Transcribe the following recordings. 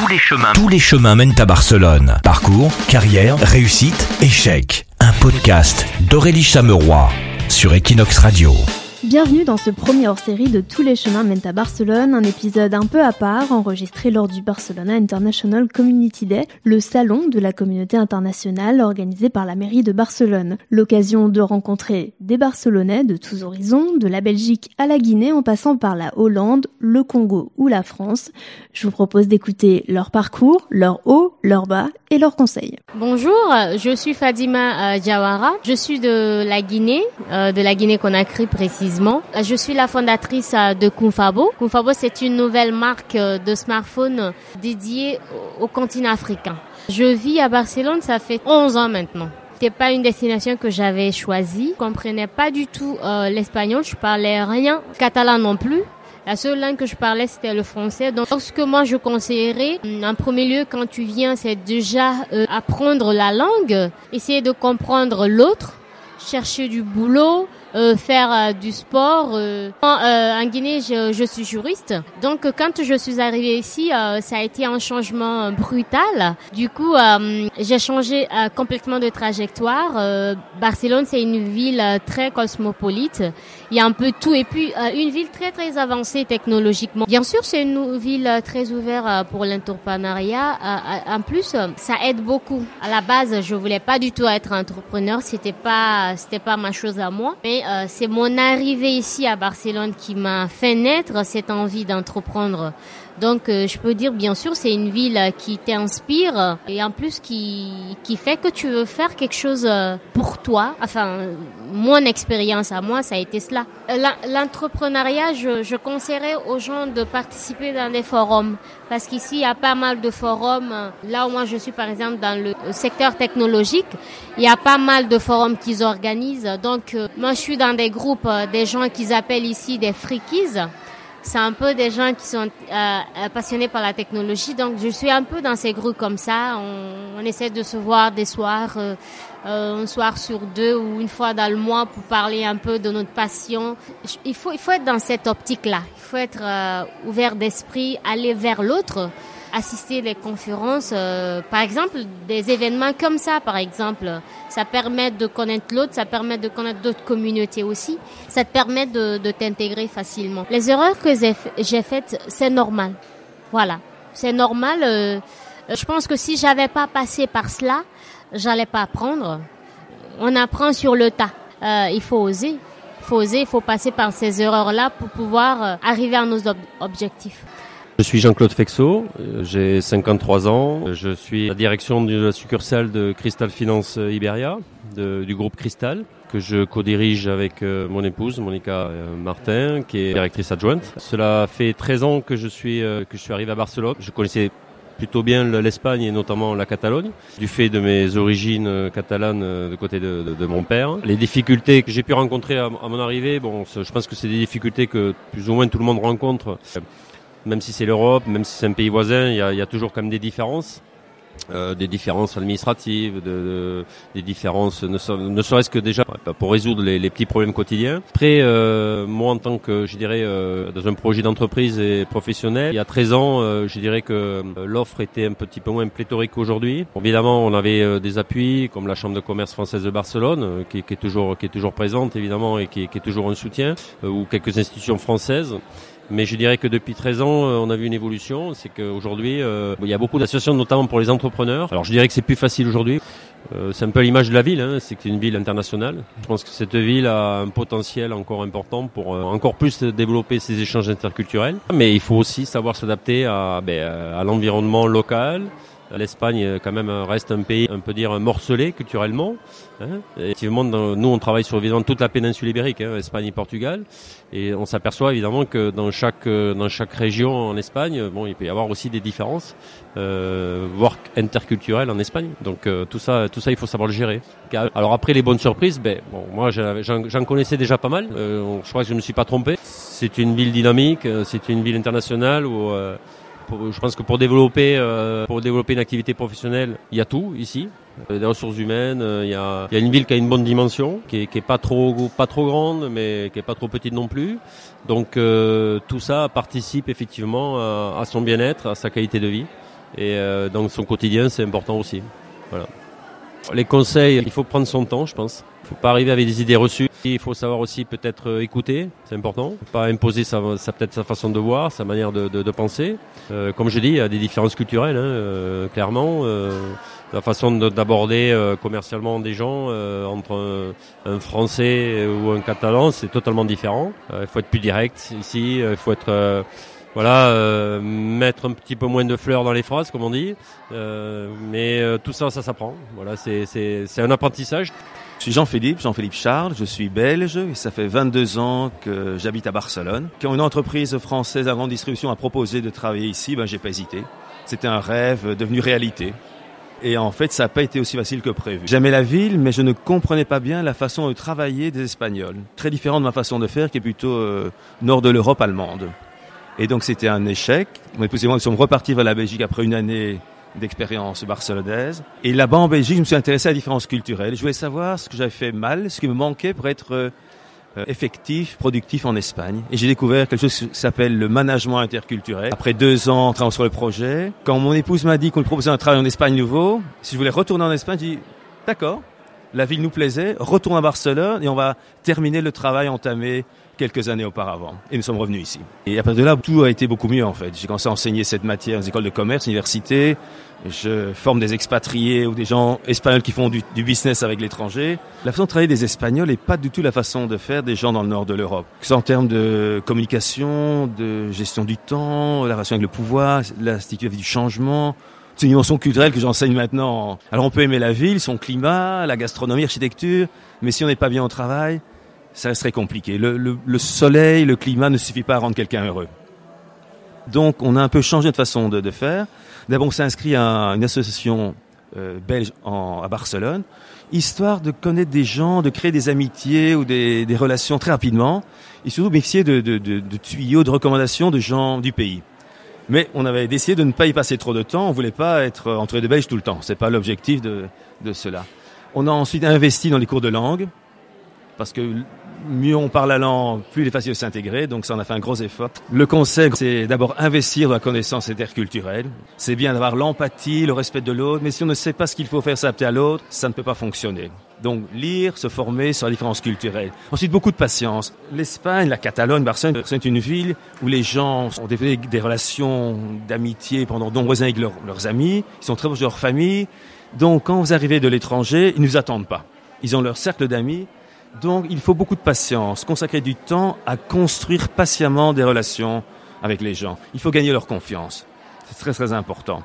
Tous les chemins. Tous les chemins mènent à Barcelone. Parcours, carrière, réussite, échec. Un podcast d'Aurélie Chameroy sur Equinox Radio. Bienvenue dans ce premier hors-série de Tous les chemins mènent à Barcelone, un épisode un peu à part enregistré lors du Barcelona International Community Day, le salon de la communauté internationale organisé par la mairie de Barcelone. L'occasion de rencontrer des Barcelonais de tous horizons, de la Belgique à la Guinée en passant par la Hollande, le Congo ou la France. Je vous propose d'écouter leur parcours, leur haut, leur bas et leurs conseils. Bonjour, je suis Fadima euh, Jawara, je suis de la Guinée, euh, de la Guinée-Conakry précisément. Je suis la fondatrice euh, de Kunfabo. Kunfabo, c'est une nouvelle marque euh, de smartphone dédiée au continent africain. Je vis à Barcelone, ça fait 11 ans maintenant. C'était pas une destination que j'avais choisie. Je comprenais pas du tout euh, l'espagnol. Je parlais rien catalan non plus. La seule langue que je parlais, c'était le français. Donc, ce que moi je conseillerais, en premier lieu, quand tu viens, c'est déjà apprendre la langue, essayer de comprendre l'autre, chercher du boulot, euh, faire euh, du sport. Euh, en Guinée, je, je, suis juriste. Donc, quand je suis arrivée ici, ça a été un changement brutal. Du coup, j'ai changé complètement de trajectoire. Barcelone, c'est une ville très cosmopolite. Il y a un peu tout. Et puis, une ville très, très avancée technologiquement. Bien sûr, c'est une ville très ouverte pour l'entrepreneuriat. En plus, ça aide beaucoup. À la base, je voulais pas du tout être entrepreneur. C'était pas, c'était pas ma chose à moi. Euh, c'est mon arrivée ici à Barcelone qui m'a fait naître cette envie d'entreprendre. Donc euh, je peux dire bien sûr c'est une ville qui t'inspire et en plus qui qui fait que tu veux faire quelque chose euh, pour toi. Enfin mon expérience à moi ça a été cela. L'entrepreneuriat je, je conseillerais aux gens de participer dans des forums parce qu'ici il y a pas mal de forums. Là où moi je suis par exemple dans le secteur technologique, il y a pas mal de forums qu'ils organisent. Donc euh, moi je suis dans des groupes des gens qu'ils appellent ici des freakies c'est un peu des gens qui sont euh, passionnés par la technologie. Donc, je suis un peu dans ces groupes comme ça. On, on essaie de se voir des soirs, euh, euh, un soir sur deux ou une fois dans le mois pour parler un peu de notre passion. Il faut, il faut être dans cette optique-là. Il faut être euh, ouvert d'esprit, aller vers l'autre assister des conférences, euh, par exemple des événements comme ça, par exemple. Ça permet de connaître l'autre, ça permet de connaître d'autres communautés aussi. Ça te permet de, de t'intégrer facilement. Les erreurs que j'ai faites, c'est normal. Voilà, c'est normal. Euh, je pense que si j'avais pas passé par cela, j'allais pas apprendre. On apprend sur le tas. Euh, il faut oser. Il faut oser, il faut passer par ces erreurs-là pour pouvoir euh, arriver à nos ob objectifs. Je suis Jean-Claude Fexot, euh, j'ai 53 ans, je suis à la direction de la succursale de Crystal Finance Iberia, de, du groupe Crystal, que je co-dirige avec euh, mon épouse, Monica euh, Martin, qui est directrice adjointe. Cela fait 13 ans que je suis, que je suis arrivé à Barcelone. Je connaissais plutôt bien l'Espagne et notamment la Catalogne, du fait de mes origines catalanes de côté de mon père. Les difficultés que j'ai pu rencontrer à, à, mon arrivée, bon, je pense que c'est des difficultés que plus ou moins tout le monde rencontre même si c'est l'Europe, même si c'est un pays voisin, il y a, y a, toujours quand même des différences. Euh, des différences administratives, de, de, des différences, ne, serait-ce que déjà pour résoudre les, les, petits problèmes quotidiens. Après, euh, moi en tant que, je dirais, euh, dans un projet d'entreprise et professionnel, il y a 13 ans, euh, je dirais que euh, l'offre était un petit peu moins pléthorique qu'aujourd'hui. Évidemment, on avait euh, des appuis comme la Chambre de commerce française de Barcelone, qui, qui, est toujours, qui est toujours présente évidemment et qui, qui est toujours un soutien, ou quelques institutions françaises. Mais je dirais que depuis 13 ans, euh, on a vu une évolution. C'est qu'aujourd'hui, euh, il y a beaucoup d'associations, notamment pour les entrepreneurs. Alors je dirais que c'est plus facile aujourd'hui. Euh, c'est un peu l'image de la ville, hein, c'est une ville internationale. Je pense que cette ville a un potentiel encore important pour encore plus développer ses échanges interculturels. Mais il faut aussi savoir s'adapter à, ben, à l'environnement local, L'Espagne, euh, quand même, reste un pays, on peut dire, morcelé culturellement. Hein. Effectivement, nous, on travaille sur évidemment toute la péninsule ibérique, hein, Espagne et Portugal, et on s'aperçoit évidemment que dans chaque euh, dans chaque région en Espagne, bon, il peut y avoir aussi des différences, euh, voire interculturelles en Espagne. Donc euh, tout ça, tout ça, il faut savoir le gérer. Alors après les bonnes surprises, ben, bon, moi, j'en connaissais déjà pas mal. Euh, je crois que je me suis pas trompé. C'est une ville dynamique, c'est une ville internationale où je pense que pour développer, euh, pour développer une activité professionnelle, il y a tout ici. Euh, des ressources humaines, euh, il y, a, il y a une ville qui a une bonne dimension, qui est, qui est pas trop pas trop grande, mais qui est pas trop petite non plus. Donc tout ça participe effectivement à, son bien-être, à sa qualité de vie. Et euh, son quotidien, c'est important aussi. Voilà. Les conseils, il faut prendre son temps, je pense. Il faut pas arriver avec des idées reçues. Il faut savoir aussi peut-être euh, écouter, c'est important. Pas imposer sa, sa peut-être sa façon de voir, sa manière de, de, de penser. Euh, comme je dis, il y a des différences culturelles, hein, euh, clairement. Euh, la façon d'aborder euh, commercialement des gens euh, entre un, un, Français ou un Catalan, c'est totalement différent. Il faut être plus direct ici. Il faut être voilà, euh, mettre un petit peu moins de fleurs dans les phrases, comme on dit. Euh, mais euh, tout ça, ça s'apprend. Voilà, c'est un apprentissage. Je suis Jean-Philippe, Jean-Philippe Charles, je suis belge et ça fait 22 ans que j'habite à Barcelone. Quand une entreprise française à grande distribution a proposé de travailler ici, ben j'ai pas hésité. C'était un rêve devenu réalité. Et en fait, ça n'a pas été aussi facile que prévu. J'aimais la ville, mais je ne comprenais pas bien la façon de travailler des Espagnols. Très différent de ma façon de faire, qui est plutôt euh, nord de l'Europe allemande. Et donc c'était un échec. Mon épouse et moi nous sommes repartis vers la Belgique après une année d'expérience barcelonaise. Et là-bas en Belgique, je me suis intéressé à la différence culturelle. Je voulais savoir ce que j'avais fait mal, ce qui me manquait pour être euh, effectif, productif en Espagne. Et j'ai découvert quelque chose qui s'appelle le management interculturel. Après deux ans en travaillant sur le projet, quand mon épouse m'a dit qu'on lui proposait un travail en Espagne nouveau, si je voulais retourner en Espagne, j'ai dit d'accord, la ville nous plaisait, retourne à Barcelone et on va terminer le travail entamé quelques années auparavant. Et nous sommes revenus ici. Et après de là, tout a été beaucoup mieux en fait. J'ai commencé à enseigner cette matière aux écoles de commerce, universités. Je forme des expatriés ou des gens espagnols qui font du, du business avec l'étranger. La façon de travailler des Espagnols n'est pas du tout la façon de faire des gens dans le nord de l'Europe. Que ce soit en termes de communication, de gestion du temps, la relation avec le pouvoir, l'institut du changement. C'est une dimension culturelle que j'enseigne maintenant. Alors on peut aimer la ville, son climat, la gastronomie, l'architecture, mais si on n'est pas bien au travail, ça serait compliqué. Le, le, le, soleil, le climat ne suffit pas à rendre quelqu'un heureux. Donc on a un peu changé notre façon de, faire. D'abord on s'est inscrit à une association euh, belge en, à Barcelone, histoire de connaître des gens, de créer des amitiés ou des, des relations très rapidement, et surtout bénéficier de, de tuyaux, de recommandations de gens du pays. Mais on avait décidé de ne pas y passer trop de temps. On voulait pas être entouré de Belges tout le temps. C'est pas l'objectif de, de cela. On a ensuite investi dans les cours de langue parce que mieux on parle la langue, plus il est facile de s'intégrer, donc ça en a fait un gros effort. Le conseil, c'est d'abord investir dans la connaissance interculturelle. C'est bien d'avoir l'empathie, le respect de l'autre, mais si on ne sait pas ce qu'il faut faire s'adapter à l'autre, ça ne peut pas fonctionner. Donc lire, se former sur la différence culturelle. Ensuite, beaucoup de patience. L'Espagne, la Catalogne, Barcelone, c'est une ville où les gens ont développé des relations d'amitié pendant de nombreuses avec leurs, leurs amis, ils sont très proches de leur famille. Donc quand vous arrivez de l'étranger, ils ne nous attendent pas. Ils ont leur cercle d'amis, donc il faut beaucoup de patience, consacrer du temps à construire patiemment des relations avec les gens. Il faut gagner leur confiance. C'est très très important.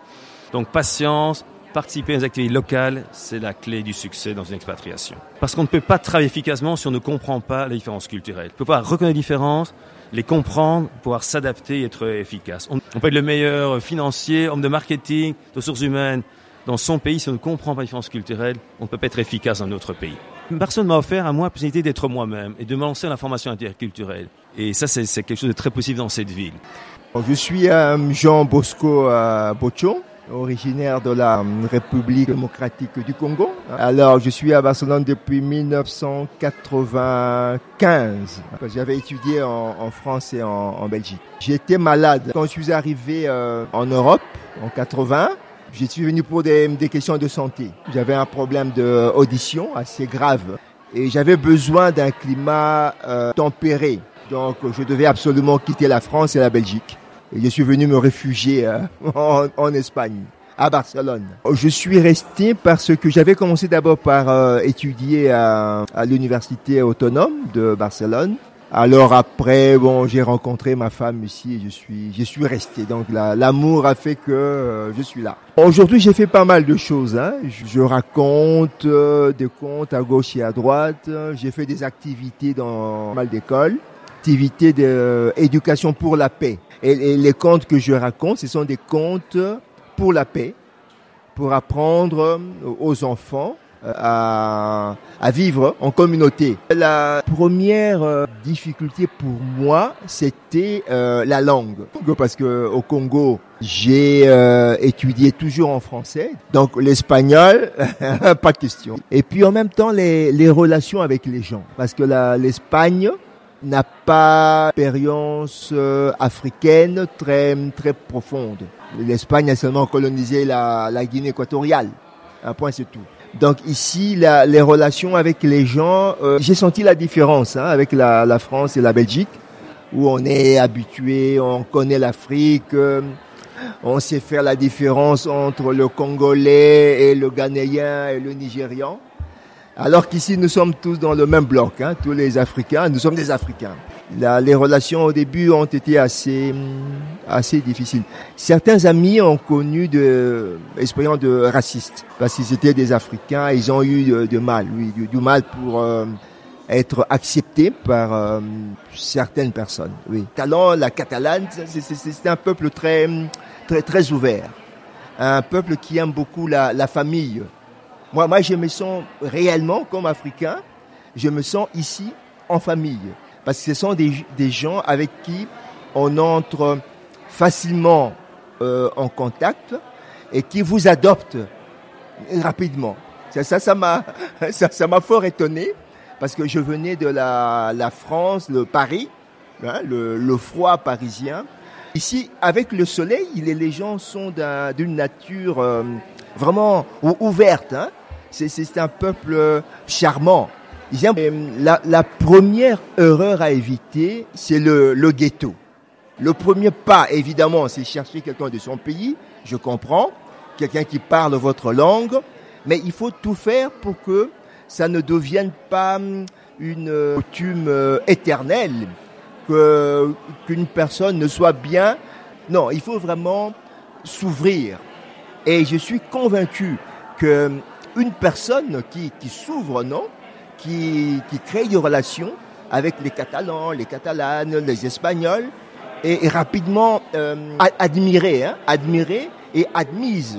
Donc patience, participer aux activités locales, c'est la clé du succès dans une expatriation. Parce qu'on ne peut pas travailler efficacement si on ne comprend pas les différences culturelles. On peut pas reconnaître les différences, les comprendre, pouvoir s'adapter et être efficace. On peut être le meilleur financier, homme de marketing, de ressources humaines. Dans son pays, si on ne comprend pas les différences culturelles, on ne peut pas être efficace dans notre pays. Personne m'a offert à moi la possibilité d'être moi-même et de me lancer dans la formation interculturelle. Et ça, c'est quelque chose de très possible dans cette ville. Je suis euh, Jean Bosco euh, Bocho, originaire de la République démocratique du Congo. Alors, je suis à Barcelone depuis 1995. J'avais étudié en, en, France et en, en Belgique. J'étais malade quand je suis arrivé euh, en Europe en 80. Je suis venu pour des, des questions de santé. J'avais un problème d'audition assez grave et j'avais besoin d'un climat euh, tempéré. Donc je devais absolument quitter la France et la Belgique. Et je suis venu me réfugier euh, en, en, Espagne, à Barcelone. Je suis resté parce que j'avais commencé d'abord par euh, étudier à, à l'université autonome de Barcelone. Alors après, bon, j'ai rencontré ma femme ici et je suis, je suis resté. Donc l'amour la, a fait que euh, je suis là. Aujourd'hui, j'ai fait pas mal de choses. Hein. Je, raconte euh, des contes à gauche et à droite. J'ai fait des activités dans mal d'écoles, activités d'éducation pour la paix. Et les contes que je raconte, ce sont des contes pour la paix, pour apprendre aux enfants à, à, vivre en communauté. La première euh, difficulté pour moi, c'était euh, la langue. Parce que au Congo, j'ai euh, étudié toujours en français, donc l'espagnol, pas question. Et puis en même temps, les, les relations avec les gens. Parce que l'Espagne n'a pas d'expérience africaine très, très profonde. L'Espagne a seulement colonisé la, la Guinée équatoriale. Un point, c'est tout. Donc ici, la, les relations avec les gens, euh, j'ai senti la différence hein, avec la, la, France et la Belgique, où on est habitué, on connaît l'Afrique, euh, on sait faire la différence entre le Congolais et le Ghanéen et le Nigérian. Alors qu'ici, nous sommes tous dans le même bloc, hein, tous les Africains, nous sommes des Africains. La, les relations au début ont été assez, assez difficiles. Certains amis ont connu de expériences de racistes parce qu'ils étaient des Africains, ils ont eu de, mal, oui, du, mal pour euh, être acceptés par euh, certaines personnes. Oui, Talent, la Catalane, c'est un peuple très, très, très ouvert, un peuple qui aime beaucoup la, la famille. Moi, moi, je me sens réellement comme Africain. Je me sens ici en famille parce que ce sont des, des gens avec qui on entre facilement euh, en contact et qui vous adoptent rapidement. Ça, ça, m'a, ça, ça m'a fort étonné parce que je venais de la, la France, le Paris, hein, le, le, froid parisien. Ici, avec le soleil, les gens sont d'une un, nature euh, vraiment ouverte. Hein. C'est un peuple charmant. La, la, première erreur à éviter, c'est le, ghetto. Le premier pas, évidemment, c'est chercher quelqu'un de son pays, je comprends, quelqu'un qui parle votre langue, mais il faut tout faire pour que ça ne devienne pas une coutume éternelle, que qu'une personne ne soit bien. Non, il faut vraiment s'ouvrir. Et je suis convaincu que une personne qui s'ouvre, non, qui, qui crée des relations avec les Catalans, les Catalanes, les Espagnols, et, rapidement euh, admirée, hein, admirée et admise.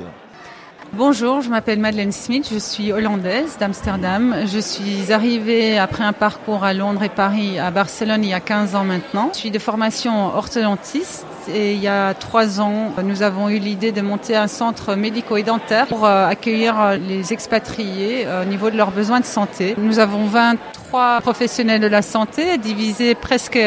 Bonjour, je m'appelle Madeleine Smith, je suis hollandaise d'Amsterdam. Je suis arrivée après un parcours à Londres et Paris, à Barcelone il y a 15 ans maintenant. Je suis de formation orthodontiste et il y a trois ans, nous avons eu l'idée de monter un centre médico et dentaire pour accueillir les expatriés au niveau de leurs besoins de santé. Nous avons 23 professionnels de la santé divisés presque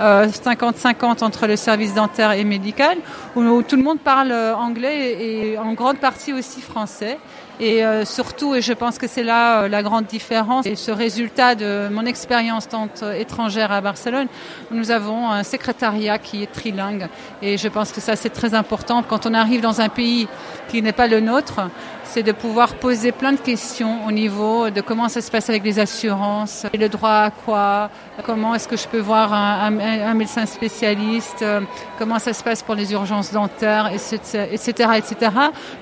50-50 entre le service dentaire et médical où tout le monde parle anglais et en grande partie aussi français. Et euh, surtout, et je pense que c'est là euh, la grande différence, et ce résultat de mon expérience tant étrangère à Barcelone, nous avons un secrétariat qui est trilingue. Et je pense que ça, c'est très important. Quand on arrive dans un pays qui n'est pas le nôtre, c'est de pouvoir poser plein de questions au niveau de comment ça se passe avec les assurances, le droit à quoi, comment est-ce que je peux voir un, médecin spécialiste, comment ça se passe pour les urgences dentaires, etc., etc..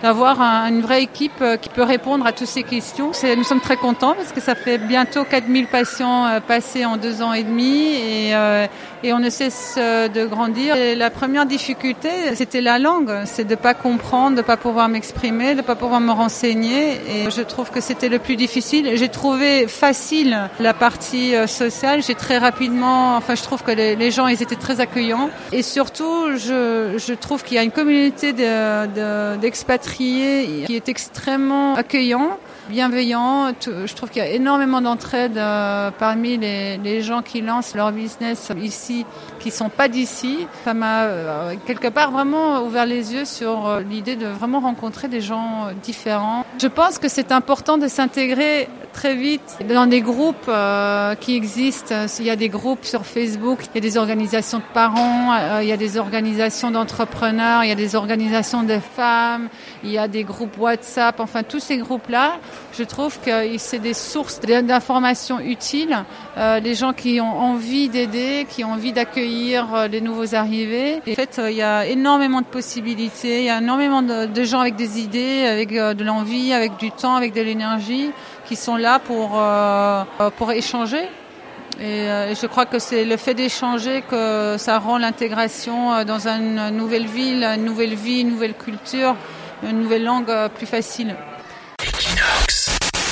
D'avoir un, une vraie équipe qui peut répondre à toutes ces questions. Nous sommes très contents parce que ça fait bientôt 4000 patients passés en deux ans et demi et, euh, on ne cesse de grandir. La première difficulté, c'était la langue, c'est de pas comprendre, de pas pouvoir m'exprimer, de pas pouvoir me renseigner. Et je trouve que c'était le plus difficile. J'ai trouvé facile la partie sociale. J'ai très rapidement, enfin, je trouve que les, gens, ils étaient très accueillants. Et surtout, je, trouve qu'il y a une communauté d'expatriés de, de, qui est extrêmement accueillant bienveillant. Je trouve qu'il y a énormément d'entraide euh, parmi les, les, gens qui lancent leur business ici, qui sont pas d'ici. Ça m'a euh, quelque part vraiment ouvert les yeux sur euh, l'idée de vraiment rencontrer des gens différents. Je pense que c'est important de s'intégrer très vite dans des groupes euh, qui existent. Il y a des groupes sur Facebook, il y a des organisations de parents, euh, il y a des organisations d'entrepreneurs, il y a des organisations de femmes, il y a des groupes WhatsApp. Enfin, tous ces groupes-là, je trouve que c'est des sources d'informations utiles. Euh, les gens qui ont envie d'aider, qui ont envie d'accueillir euh, les nouveaux arrivés. En fait, euh, il y a énormément de possibilités, il y a énormément de, gens avec des idées, avec euh, de l'envie, avec du temps, avec de l'énergie, qui sont là pour, pour échanger. Et je crois que c'est le fait d'échanger que ça rend l'intégration dans une nouvelle ville, une nouvelle vie, une nouvelle culture, une nouvelle langue plus facile.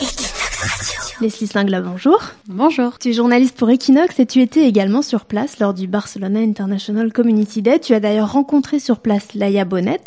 Equinox. Leslie Singla, bonjour. Bonjour. Tu es journaliste pour Equinox et tu étais également sur place lors du Barcelona International Community Day. Tu as d'ailleurs rencontré sur place Laia Bonnet,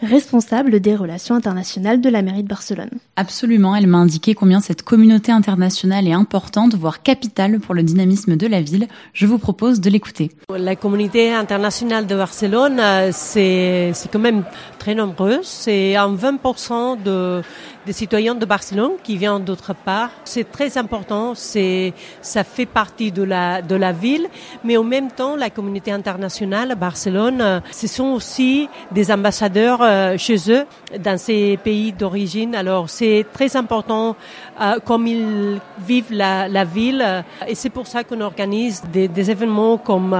responsable des relations internationales de la mairie de Barcelone. Absolument, elle m'a indiqué combien cette communauté internationale est importante, voire capitale pour le dynamisme de la ville. Je vous propose de l'écouter. La communauté internationale de Barcelone, c'est quand même très nombreuses. C'est en 20% de, des citoyens de Barcelone qui viennent d'autre part. C'est très important. C'est, ça fait partie de la, de la ville. Mais en même temps, la communauté internationale à Barcelone, euh, ce sont aussi des ambassadeurs euh, chez eux dans ces pays d'origine. Alors, c'est très important euh, comme ils vivent la, la ville. Et c'est pour ça qu'on organise des, événements comme,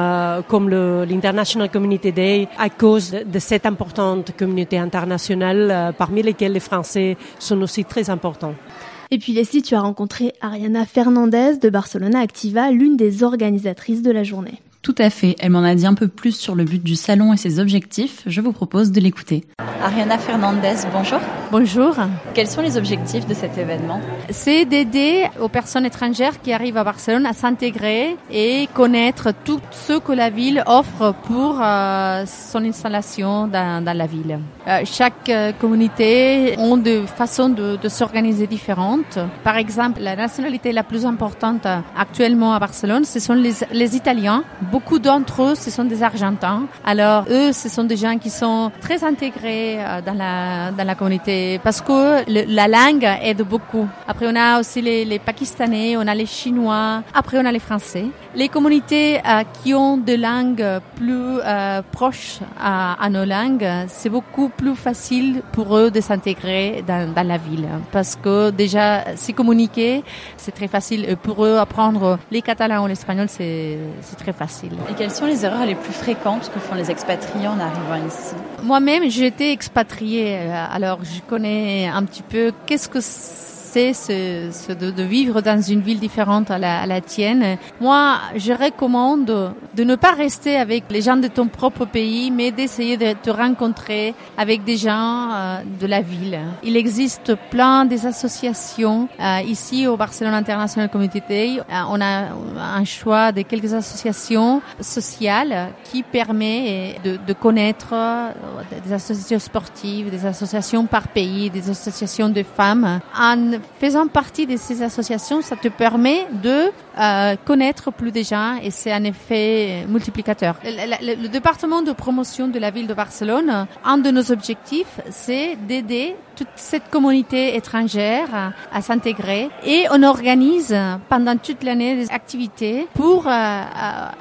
comme le, l'International Community Day à cause de cette importante communauté internationale, parmi lesquelles les Français sont aussi très importants. Et puis Leslie, tu as rencontré Ariana Fernandez de Barcelona Activa, l'une des organisatrices de la journée. Tout à fait. Elle m'en a dit un peu plus sur le but du salon et ses objectifs. Je vous propose de l'écouter. Ariana Fernandez, bonjour. Bonjour. Quels sont les objectifs de cet événement C'est d'aider aux personnes étrangères qui arrivent à Barcelone à s'intégrer et connaître tout ce que la ville offre pour euh, son installation dans, dans la ville. Euh, chaque euh, communauté a des façons de, de s'organiser différentes. Par exemple, la nationalité la plus importante actuellement à Barcelone, ce sont les, les Italiens Beaucoup d'entre eux, ce sont des Argentins. Alors, eux, ce sont des gens qui sont très intégrés dans la, dans la communauté parce que la langue aide beaucoup. Après, on a aussi les, les, Pakistanais, on a les Chinois, après, on a les Français. Les communautés euh, qui ont des langues plus euh, proches à, à, nos langues, c'est beaucoup plus facile pour eux de s'intégrer dans, dans la ville parce que déjà, s'y communiquer, c'est très facile. Pour eux, apprendre les catalans ou l'espagnol, c'est très facile. Et quelles sont les erreurs les plus fréquentes que font les expatriés en arrivant ici? Moi-même, j'ai été expatriée, euh, alors je connais un petit peu qu'est-ce que de, de, vivre dans une ville différente à la, à la, tienne. Moi, je recommande de ne pas rester avec les gens de ton propre pays, mais d'essayer de te rencontrer avec des gens euh, de la ville. Il existe plein des associations euh, ici au Barcelone International Community Day. Euh, on a un choix de quelques associations sociales qui permet de, de connaître des associations sportives, des associations par pays, des associations de femmes faisant partie de ces associations, ça te permet de euh, connaître plus de gens et c'est un effet multiplicateur. Le, département de promotion de la ville de Barcelone, un de nos objectifs, c'est d'aider toute cette communauté étrangère à, s'intégrer. Et on organise pendant toute l'année des activités pour euh,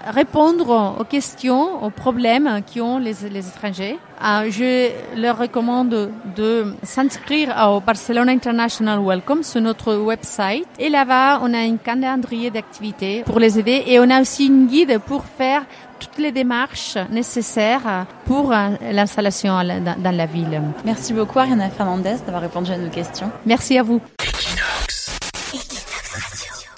répondre aux questions, aux problèmes qu'ont les, les étrangers. Euh, je leur recommande de s'inscrire au Barcelona International Welcome sur notre website. Et là-bas on a un calendrier d'activités pour les aider. Et on a aussi une guide pour faire toutes les démarches nécessaires pour l'installation dans la ville. Merci beaucoup Ariana Fernandez d'avoir répondu à nos questions. Merci à vous.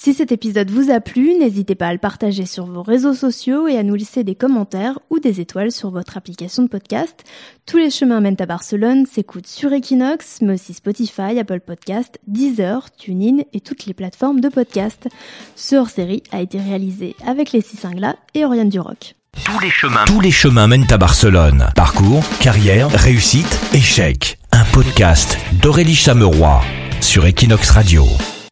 Si cet épisode vous a plu, n'hésitez pas à le partager sur vos réseaux sociaux et à nous laisser des commentaires ou des étoiles sur votre application de podcast. Tous les chemins mènent à Barcelone s'écoutent sur Equinox, mais aussi Spotify, Apple Podcast, Deezer, TuneIn et toutes les plateformes de podcast. Ce hors-série a été réalisé avec les six Singla et Oriane Duroc. Tous les chemins, tous les chemins mènent à Barcelone. Parcours, carrière, réussite, échec. Un podcast d'Aurélie Chameroy sur Equinox Radio.